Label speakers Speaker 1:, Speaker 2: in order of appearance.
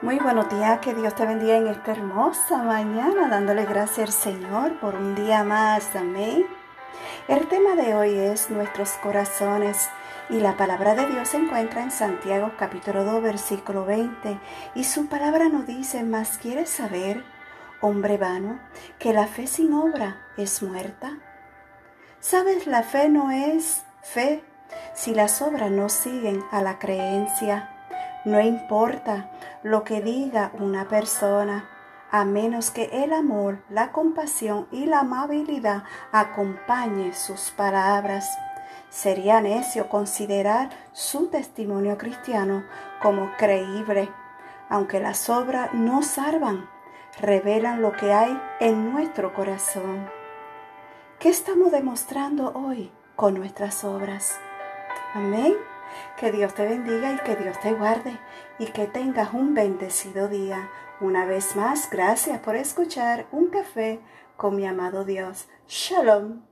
Speaker 1: Muy buenos días, que Dios te bendiga en esta hermosa mañana, dándole gracias al Señor por un día más. Amén. El tema de hoy es nuestros corazones y la palabra de Dios se encuentra en Santiago capítulo 2 versículo 20 y su palabra nos dice, más quieres saber, hombre vano, que la fe sin obra es muerta. Sabes, la fe no es fe si las obras no siguen a la creencia. No importa lo que diga una persona, a menos que el amor, la compasión y la amabilidad acompañe sus palabras. Sería necio considerar su testimonio cristiano como creíble, aunque las obras no salvan, revelan lo que hay en nuestro corazón. ¿Qué estamos demostrando hoy con nuestras obras? Amén. Que Dios te bendiga y que Dios te guarde y que tengas un bendecido día. Una vez más, gracias por escuchar un café con mi amado Dios. Shalom.